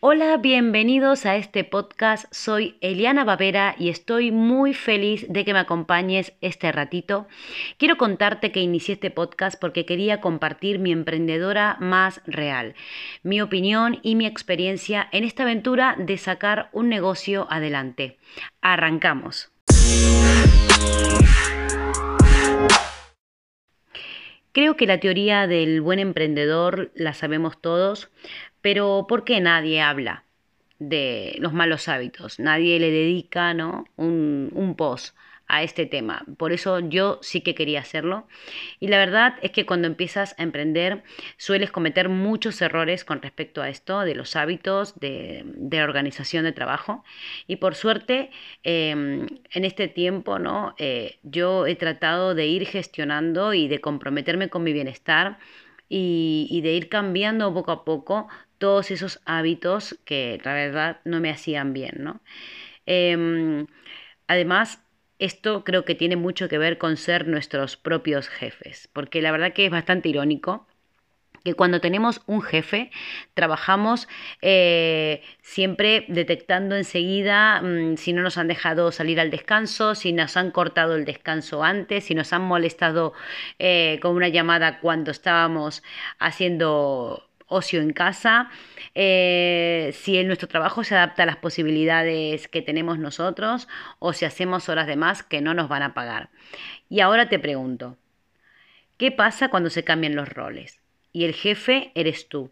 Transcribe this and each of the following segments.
Hola, bienvenidos a este podcast. Soy Eliana Bavera y estoy muy feliz de que me acompañes este ratito. Quiero contarte que inicié este podcast porque quería compartir mi emprendedora más real, mi opinión y mi experiencia en esta aventura de sacar un negocio adelante. Arrancamos. Creo que la teoría del buen emprendedor la sabemos todos, pero ¿por qué nadie habla de los malos hábitos? Nadie le dedica ¿no? un, un post a este tema. Por eso yo sí que quería hacerlo. Y la verdad es que cuando empiezas a emprender sueles cometer muchos errores con respecto a esto, de los hábitos, de, la organización de trabajo. Y por suerte, em, en este tiempo, ¿no? Eh, yo he tratado de ir gestionando y de comprometerme con mi bienestar. Y, de ir cambiando poco a poco todos esos hábitos que la verdad no me hacían bien, ¿no? Em, además, esto creo que tiene mucho que ver con ser nuestros propios jefes, porque la verdad que es bastante irónico cuando tenemos un jefe trabajamos eh, siempre detectando enseguida mm, si no nos han dejado salir al descanso, si nos han cortado el descanso antes, si nos han molestado eh, con una llamada cuando estábamos haciendo ocio en casa, eh, si nuestro trabajo se adapta a las posibilidades que tenemos nosotros o si hacemos horas de más que no nos van a pagar. Y ahora te pregunto, ¿qué pasa cuando se cambian los roles? Y el jefe eres tú.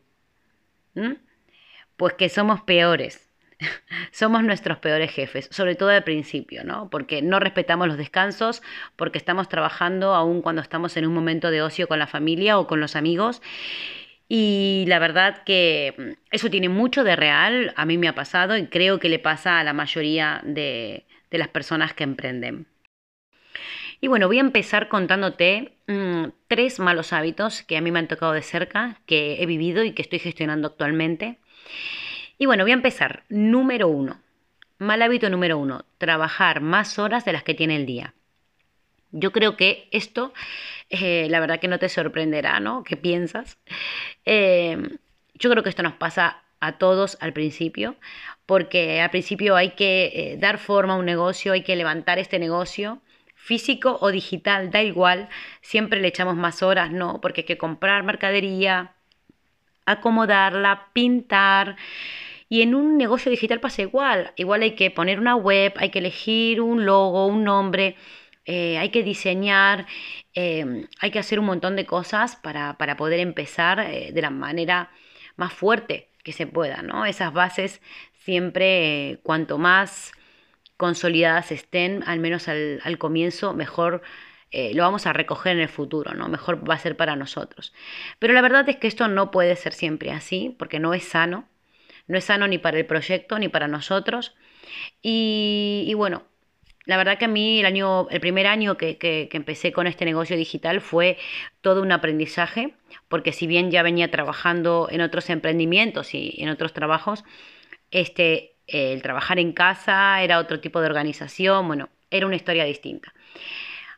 Pues que somos peores. somos nuestros peores jefes, sobre todo al principio, ¿no? Porque no respetamos los descansos, porque estamos trabajando aún cuando estamos en un momento de ocio con la familia o con los amigos y la verdad que mm, eso tiene mucho de real, a mí me ha pasado y creo que le pasa a la mayoría de, las personas que emprenden. Y bueno, voy a empezar contándote mm, tres malos hábitos que a mí me han tocado de cerca, que he vivido y que estoy gestionando actualmente. Y bueno, voy a empezar. Número uno. Mal hábito número uno. Trabajar más horas de las que tiene el día. Yo creo que esto, eh, la verdad que no te sorprenderá, ¿no? ¿Qué piensas? Em, yo creo que esto nos pasa a todos al principio, porque al principio hay que eh, dar forma a un negocio, hay que levantar este negocio, físico o digital, da igual, siempre le echamos más horas, ¿no? Porque hay que comprar mercadería, acomodarla, pintar. Y en un negocio digital pasa igual, igual hay que poner una web, hay que elegir un logo, un nombre eh, hay que diseñar, em, hay que hacer un montón de cosas para, poder empezar eh, de la manera más fuerte que se pueda, ¿no? Esas bases siempre, eh, cuanto más consolidadas estén, al menos al, comienzo, mejor lo vamos a recoger en el futuro, ¿no? Mejor va a ser para nosotros. Pero la verdad es que esto no puede ser siempre así, porque no es sano. No es sano ni para el proyecto ni para nosotros. y bueno, la verdad que a mí el, año, el primer año que, empecé con este negocio digital fue todo un aprendizaje, porque si bien ya venía trabajando en otros emprendimientos y en otros trabajos, este, el trabajar en casa era otro tipo de organización, bueno, era una historia distinta.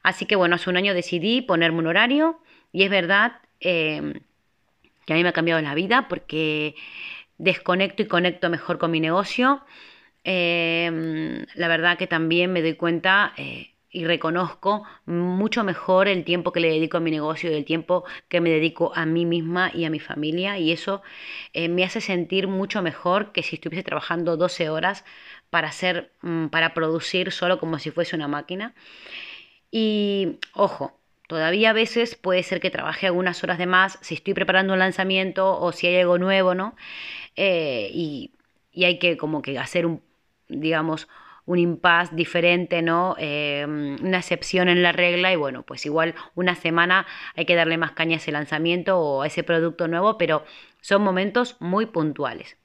Así que bueno, hace un año decidí ponerme un horario y es verdad em, que a mí me ha cambiado la vida porque desconecto y conecto mejor con mi negocio Em, la verdad que también me doy cuenta eh, y reconozco mucho mejor el tiempo que le dedico a mi negocio y el tiempo que me dedico a mí misma y a mi familia y eso eh, me hace sentir mucho mejor que si estuviese trabajando 12 horas para hacer, mm, para producir solo como si fuese una máquina. Y ojo, Todavía a veces puede ser que trabaje algunas horas de más si estoy preparando un lanzamiento o si hay algo nuevo, ¿no? Eh, y, y, hay que como que hacer un digamos, un impasse diferente, ¿no? Em, una excepción en la regla y bueno, pues igual una semana hay que darle más caña a ese lanzamiento o a ese producto nuevo, pero son momentos muy puntuales.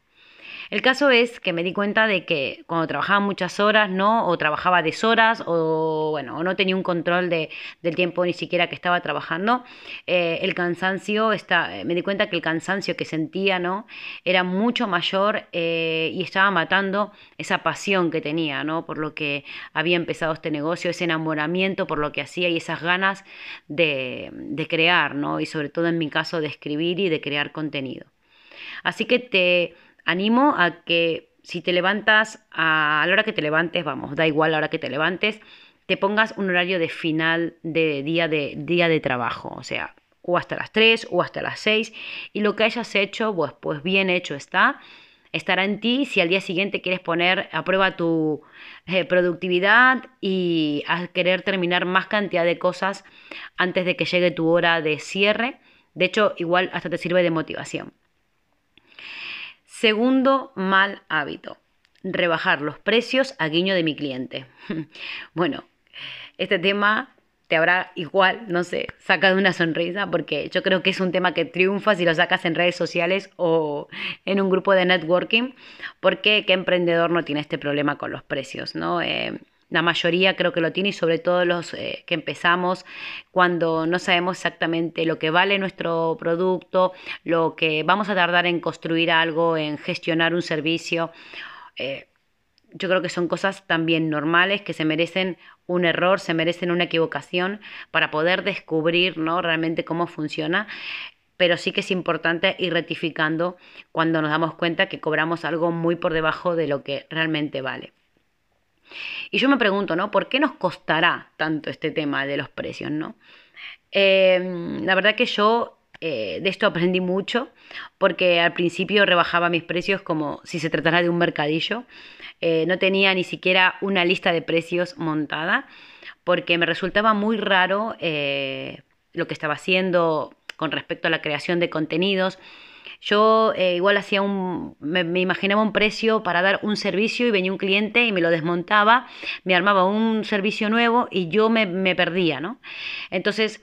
El caso es que me di cuenta de que cuando trabajaba muchas horas, ¿no? O trabajaba deshoras, o bueno, o no tenía un control de, del tiempo ni siquiera que estaba trabajando, eh, el cansancio, está, eh, me di cuenta que el cansancio que sentía, ¿no? Era mucho mayor eh, y estaba matando esa pasión que tenía, ¿no? Por lo que había empezado este negocio, ese enamoramiento por lo que hacía y esas ganas de, de crear, ¿no? Y sobre todo en mi caso de escribir y de crear contenido. Así que te animo a que si te levantas a, la hora que te levantes, vamos, da igual la hora que te levantes, te pongas un horario de final de día de, día de trabajo, o sea, o hasta las 3 o hasta las 6, y lo que hayas hecho, pues, pues bien hecho está, estará en ti si al día siguiente quieres poner a prueba tu eh, productividad y a querer terminar más cantidad de cosas antes de que llegue tu hora de cierre. De hecho, igual hasta te sirve de motivación. Segundo mal hábito, rebajar los precios a guiño de mi cliente. bueno, este tema te habrá igual, no sé, sacado una sonrisa porque yo creo que es un tema que triunfa si lo sacas en redes sociales o en un grupo de networking, porque qué emprendedor no tiene este problema con los precios, ¿no? Eh, la mayoría creo que lo tiene y sobre todo los eh, que empezamos cuando no sabemos exactamente lo que vale nuestro producto, lo que vamos a tardar en construir algo, en gestionar un servicio. Eh, yo creo que son cosas también normales que se merecen un error, se merecen una equivocación para poder descubrir ¿no? realmente cómo funciona pero sí que es importante ir rectificando cuando nos damos cuenta que cobramos algo muy por debajo de lo que realmente vale. Y yo me pregunto, ¿no? ¿Por qué nos costará tanto este tema de los precios, ¿no? Em, la verdad que yo eh, de esto aprendí mucho porque al principio rebajaba mis precios como si se tratara de un mercadillo. Eh, no tenía ni siquiera una lista de precios montada porque me resultaba muy raro eh, lo que estaba haciendo con respecto a la creación de contenidos. Yo eh, igual hacía un, me, imaginaba un precio para dar un servicio y venía un cliente y me lo desmontaba, me armaba un servicio nuevo y yo me, perdía, ¿no? Entonces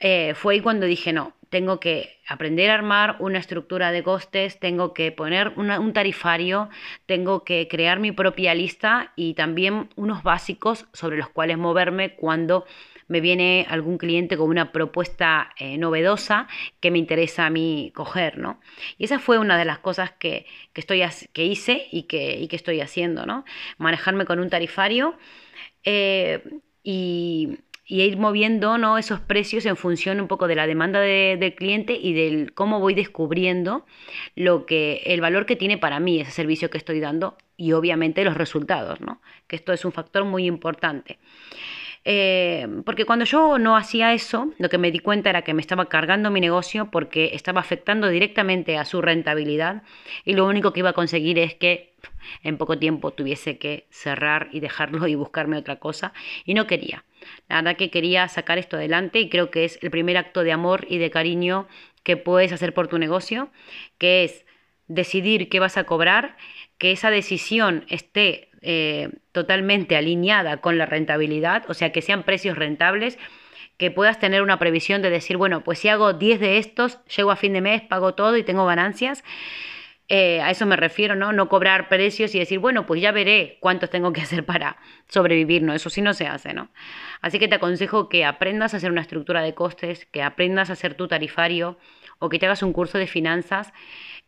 eh, fue ahí cuando dije, no, tengo que aprender a armar una estructura de costes, tengo que poner un tarifario, tengo que crear mi propia lista y también unos básicos sobre los cuales moverme cuando me viene algún cliente con una propuesta eh, novedosa que me interesa a mí coger, ¿no? Y esa fue una de las cosas que, estoy, que hice y que, que, estoy haciendo, ¿no? Manejarme con un tarifario eh, y, ir moviendo ¿no? esos precios en función un poco de la demanda del cliente y del cómo voy descubriendo lo que, el valor que tiene para mí ese servicio que estoy dando y obviamente los resultados, ¿no? que esto es un factor muy importante. Eh, porque cuando yo no hacía eso, lo que me di cuenta era que me estaba cargando mi negocio porque estaba afectando directamente a su rentabilidad y lo único que iba a conseguir es que en poco tiempo tuviese que cerrar y dejarlo y buscarme otra cosa y no quería. La verdad que quería sacar esto adelante y creo que es el primer acto de amor y de cariño que puedes hacer por tu negocio, que es decidir qué vas a cobrar, que esa decisión esté eh, totalmente alineada con la rentabilidad, o sea, que sean precios rentables, que puedas tener una previsión de decir, bueno, pues si hago 10 de estos, llego a fin de mes, pago todo y tengo ganancias. Eh, a eso me refiero, ¿no? No cobrar precios y decir, bueno, pues ya veré cuántos tengo que hacer para sobrevivir, ¿no? Eso sí no se hace, ¿no? Así que te aconsejo que aprendas a hacer una estructura de costes, que aprendas a hacer tu tarifario o que te hagas un curso de finanzas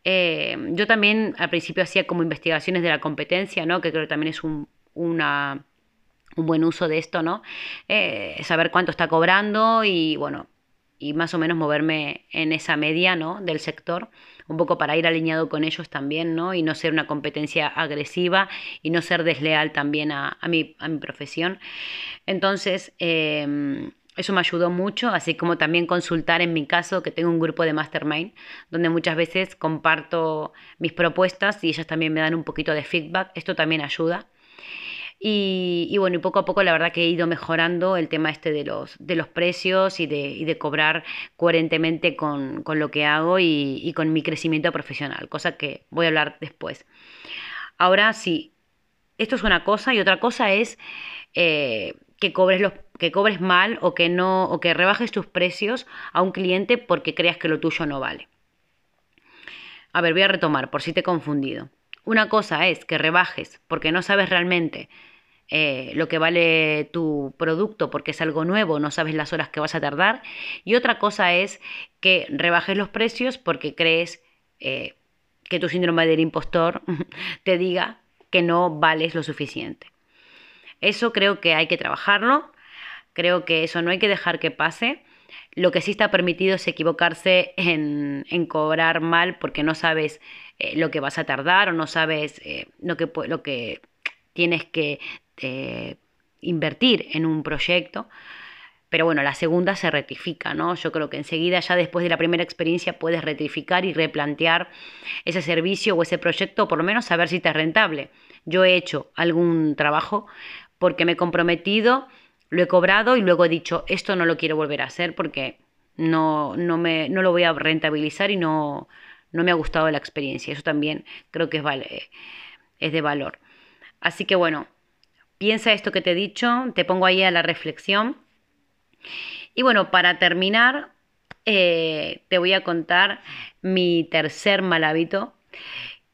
eh, yo también al principio hacía como investigaciones de la competencia, ¿no? que creo que también es un, una, un buen uso de esto, ¿no? Eh, saber cuánto está cobrando y bueno, y más o menos moverme en esa media ¿no? del sector, un poco para ir alineado con ellos también, ¿no? Y no ser una competencia agresiva y no ser desleal también a, a, mi, a mi profesión. Entonces, eh, eso me ayudó mucho, así como también consultar en mi caso, que tengo un grupo de mastermind, donde muchas veces comparto mis propuestas y ellas también me dan un poquito de feedback. Esto también ayuda. Y, bueno, y poco a poco la verdad que he ido mejorando el tema este de los, de los precios y de, de cobrar coherentemente con, lo que hago y, con mi crecimiento profesional, cosa que voy a hablar después. Ahora sí, esto es una cosa y otra cosa es eh, que cobres los que cobres mal o que no o que rebajes tus precios a un cliente porque creas que lo tuyo no vale. A ver, voy a retomar por si te he confundido. Una cosa es que rebajes porque no sabes realmente eh, lo que vale tu producto porque es algo nuevo, no sabes las horas que vas a tardar. Y otra cosa es que rebajes los precios porque crees eh, que tu síndrome del impostor te diga que no vales lo suficiente. Eso creo que hay que trabajarlo, creo que eso no hay que dejar que pase. Lo que sí está permitido es equivocarse en, cobrar mal porque no sabes eh, lo que vas a tardar o no sabes lo, que, lo que tienes que eh, invertir en un proyecto. Pero bueno, la segunda se rectifica, ¿no? Yo creo que enseguida, ya después de la primera experiencia, puedes rectificar y replantear ese servicio o ese proyecto, o por lo menos saber si te es rentable. Yo he hecho algún trabajo porque me he comprometido, lo he cobrado y luego he dicho, esto no lo quiero volver a hacer porque no, no, me, no lo voy a rentabilizar y no, no me ha gustado la experiencia. Eso también creo que es, vale, es de valor. Así que bueno, piensa esto que te he dicho, te pongo ahí a la reflexión. Y bueno, para terminar, eh, te voy a contar mi tercer mal hábito,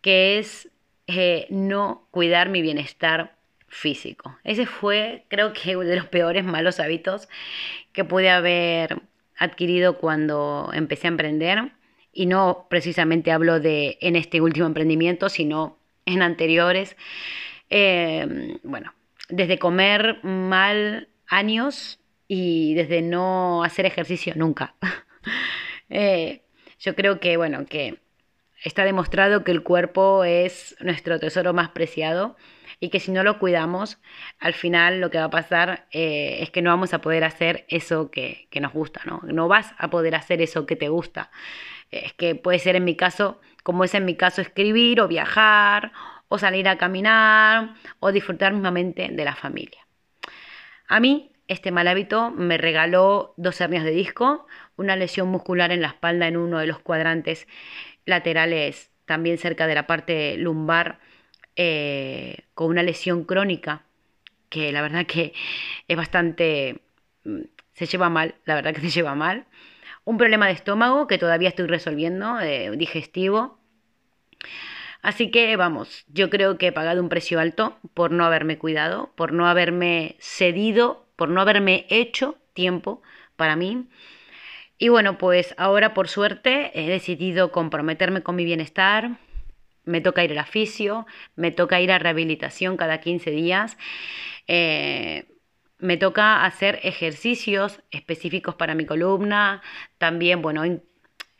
que es eh, no cuidar mi bienestar físico. Ese fue, creo que, uno de los peores malos hábitos que pude haber adquirido cuando empecé a emprender. Y no precisamente hablo de en este último emprendimiento, sino en anteriores. Eh, bueno, desde comer mal años y desde no hacer ejercicio nunca. Eh, yo creo que, bueno, que está demostrado que el cuerpo es nuestro tesoro más preciado y que si no lo cuidamos, al final lo que va a pasar eh, es que no vamos a poder hacer eso que, nos gusta, ¿no? No vas a poder hacer eso que te gusta. Es que puede ser en mi caso, como es en mi caso, escribir o viajar o salir a caminar o disfrutar mismamente de la familia. A mí este mal hábito me regaló dos hernias de disco, una lesión muscular en la espalda en uno de los cuadrantes laterales, también cerca de la parte lumbar, eh, con una lesión crónica, que la verdad que es bastante... Mm, se lleva mal, la verdad que se lleva mal. Un problema de estómago que todavía estoy resolviendo, eh, digestivo. Así que vamos, yo creo que he pagado un precio alto por no haberme cuidado, por no haberme cedido, por no haberme hecho tiempo para mí. Y bueno, pues ahora por suerte he decidido comprometerme con mi bienestar, me toca ir al aficio, me toca ir a rehabilitación cada 15 días, eh, me toca hacer ejercicios específicos para mi columna, también, bueno,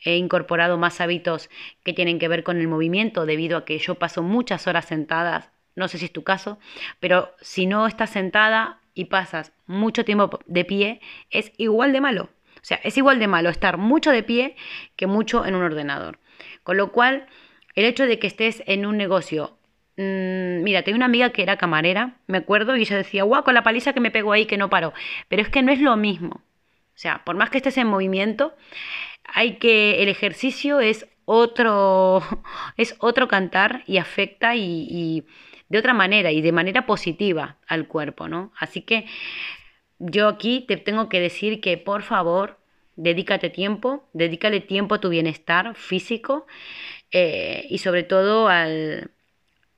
he incorporado más hábitos que tienen que ver con el movimiento debido a que yo paso muchas horas sentadas, no sé si es tu caso, pero si no estás sentada y pasas mucho tiempo de pie, es igual de malo. O sea, es igual de malo estar mucho de pie que mucho en un ordenador. Con lo cual, el hecho de que estés en un negocio, mmm, mira, tengo una amiga que era camarera, me acuerdo, y ella decía, guau, con la paliza que me pegó ahí que no paró. Pero es que no es lo mismo. O sea, por más que estés en movimiento, hay que, el ejercicio es otro, es otro cantar y afecta y, de otra manera y de manera positiva al cuerpo, ¿no? Así que yo aquí te tengo que decir que por favor, dedícate tiempo, dedícale tiempo a tu bienestar físico eh, y sobre todo al,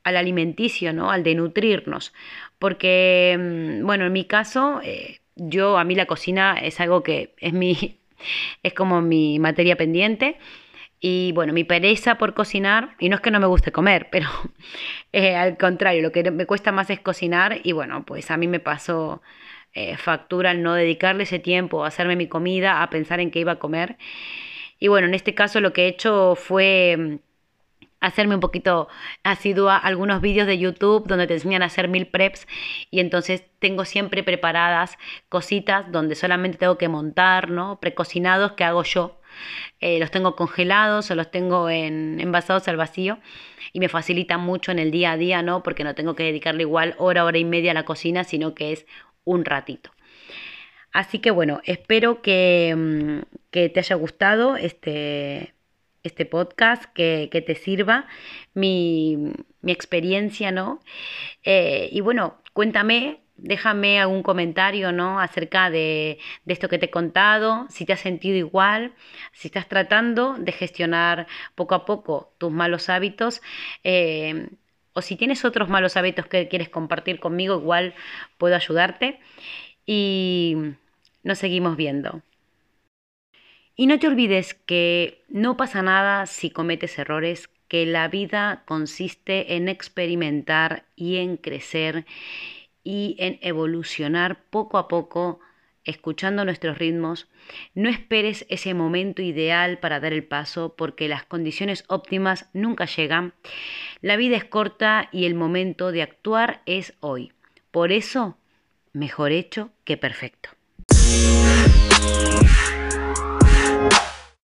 alimenticio, ¿no? Al de nutrirnos. Porque, mm, bueno, en mi caso, eh, yo, a mí la cocina es algo que es mi, es como mi materia pendiente. Y bueno, mi pereza por cocinar, y no es que no me guste comer, pero eh, al contrario, lo que me cuesta más es cocinar y bueno, pues a mí me pasó factura al no dedicarle ese tiempo a hacerme mi comida, a pensar en qué iba a comer. Y bueno, en este caso lo que he hecho fue mm, hacerme un poquito asidua algunos vídeos de YouTube donde te enseñan a hacer mil preps y entonces tengo siempre preparadas cositas donde solamente tengo que montar, ¿no? Precocinados que hago yo. Eh, los tengo congelados o los tengo en, envasados al vacío y me facilita mucho en el día a día, ¿no? Porque no tengo que dedicarle igual hora, hora y media a la cocina, sino que es un ratito. Así que bueno, espero que, mm, que te haya gustado este, este podcast, que, te sirva mi, experiencia, ¿no? Eh, y bueno, cuéntame, déjame algún comentario, ¿no? Acerca de, esto que te he contado, si te has sentido igual, si estás tratando de gestionar poco a poco tus malos hábitos. Eh, o si tienes otros malos hábitos que quieres compartir conmigo, igual puedo ayudarte. Y nos seguimos viendo. Y no te olvides que no pasa nada si cometes errores, que la vida consiste en experimentar y en crecer y en evolucionar poco a poco escuchando nuestros ritmos. No esperes ese momento ideal para dar el paso porque las condiciones óptimas nunca llegan. La vida es corta y el momento de actuar es hoy. Por eso, mejor hecho que perfecto.